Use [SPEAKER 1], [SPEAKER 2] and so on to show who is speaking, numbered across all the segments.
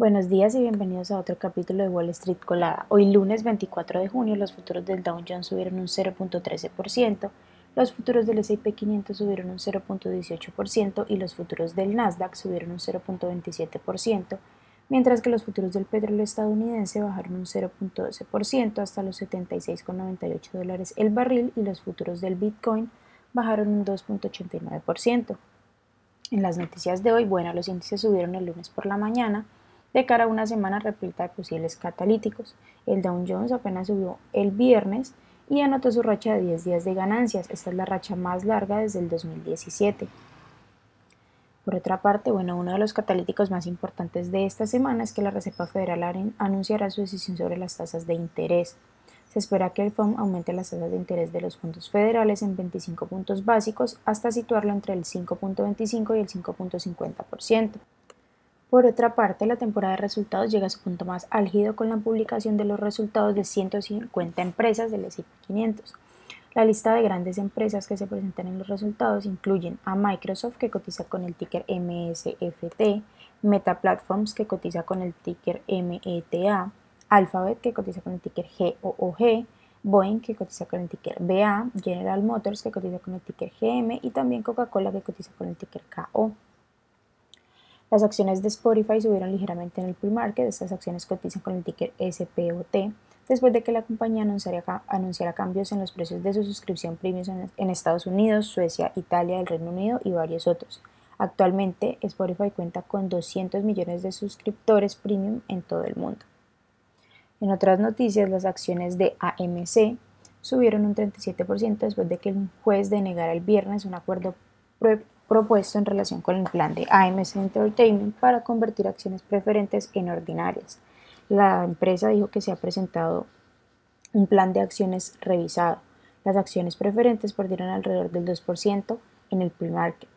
[SPEAKER 1] Buenos días y bienvenidos a otro capítulo de Wall Street Colada. Hoy lunes 24 de junio los futuros del Dow Jones subieron un 0.13%, los futuros del S&P 500 subieron un 0.18% y los futuros del Nasdaq subieron un 0.27%, mientras que los futuros del petróleo estadounidense bajaron un 0.12% hasta los 76,98 dólares el barril y los futuros del Bitcoin bajaron un 2.89%. En las noticias de hoy, bueno, los índices subieron el lunes por la mañana, de cara a una semana repleta de posibles catalíticos. El Dow Jones apenas subió el viernes y anotó su racha de 10 días de ganancias. Esta es la racha más larga desde el 2017. Por otra parte, bueno, uno de los catalíticos más importantes de esta semana es que la Reserva Federal anunciará su decisión sobre las tasas de interés. Se espera que el FOM aumente las tasas de interés de los fondos federales en 25 puntos básicos hasta situarlo entre el 5.25 y el 5.50%. Por otra parte, la temporada de resultados llega a su punto más álgido con la publicación de los resultados de 150 empresas del S&P 500. La lista de grandes empresas que se presentan en los resultados incluyen a Microsoft, que cotiza con el ticker MSFT, Meta Platforms, que cotiza con el ticker META, Alphabet, que cotiza con el ticker GOOG, Boeing, que cotiza con el ticker BA, General Motors, que cotiza con el ticker GM, y también Coca-Cola, que cotiza con el ticker KO. Las acciones de Spotify subieron ligeramente en el pre-market. Estas acciones cotizan con el ticker SPOT después de que la compañía anunciara, cambios en los precios de su suscripción premium en Estados Unidos, Suecia, Italia, el Reino Unido y varios otros. Actualmente, Spotify cuenta con 200 millones de suscriptores premium en todo el mundo. En otras noticias, las acciones de AMC subieron un 37% después de que el juez denegara el viernes un acuerdo propuesto en relación con el plan de AMC Entertainment para convertir acciones preferentes en ordinarias. La empresa dijo que se ha presentado un plan de acciones revisado. Las acciones preferentes perdieron alrededor del 2% en el pre-market.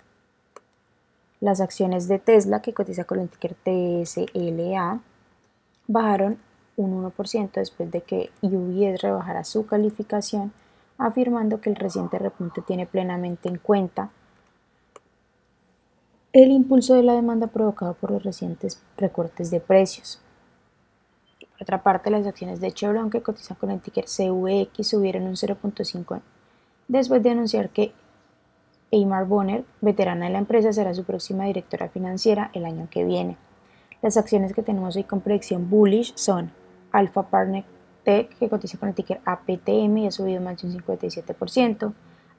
[SPEAKER 1] Las acciones de Tesla, que cotiza con el ticker TSLA, bajaron un 1% después de que UBS rebajara su calificación, afirmando que el reciente repunte tiene plenamente en cuenta el impulso de la demanda provocado por los recientes recortes de precios. Por otra parte, las acciones de Chevron que cotizan con el ticker CVX subieron un 0.5 después de anunciar que Eymar Bonner, veterana de la empresa, será su próxima directora financiera el año que viene. Las acciones que tenemos hoy con predicción bullish son Alpha Partner Tech, que cotiza con el ticker APTM y ha subido más de un 57%,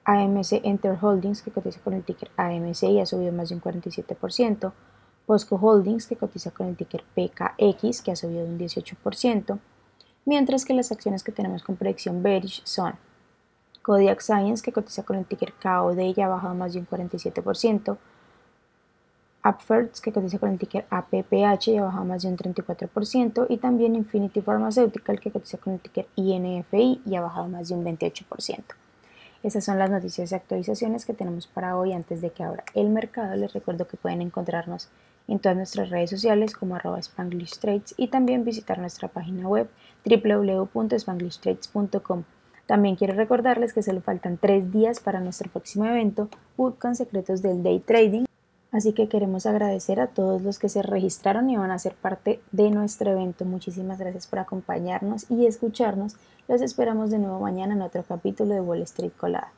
[SPEAKER 1] AMC Enter Holdings, que cotiza con el ticker AMC y ha subido más de un 47%, Bosco Holdings, que cotiza con el ticker PKX, que ha subido un 18%, mientras que las acciones que tenemos con predicción bearish son Kodiak Science, que cotiza con el ticker KOD y ha bajado más de un 47%, Upferts, que cotiza con el ticker APPH y ha bajado más de un 34%, y también Infinity Pharmaceutical, que cotiza con el ticker INFI y ha bajado más de un 28%. Esas son las noticias y actualizaciones que tenemos para hoy antes de que abra el mercado. Les recuerdo que pueden encontrarnos en todas nuestras redes sociales como arroba Spanglish Trades y también visitar nuestra página web www.spanglishtrades.com. También quiero recordarles que solo faltan tres días para nuestro próximo evento, con Secretos del Day Trading. Así que queremos agradecer a todos los que se registraron y van a ser parte de nuestro evento. Muchísimas gracias por acompañarnos y escucharnos los esperamos de nuevo mañana en otro capítulo de Wall Street Colada.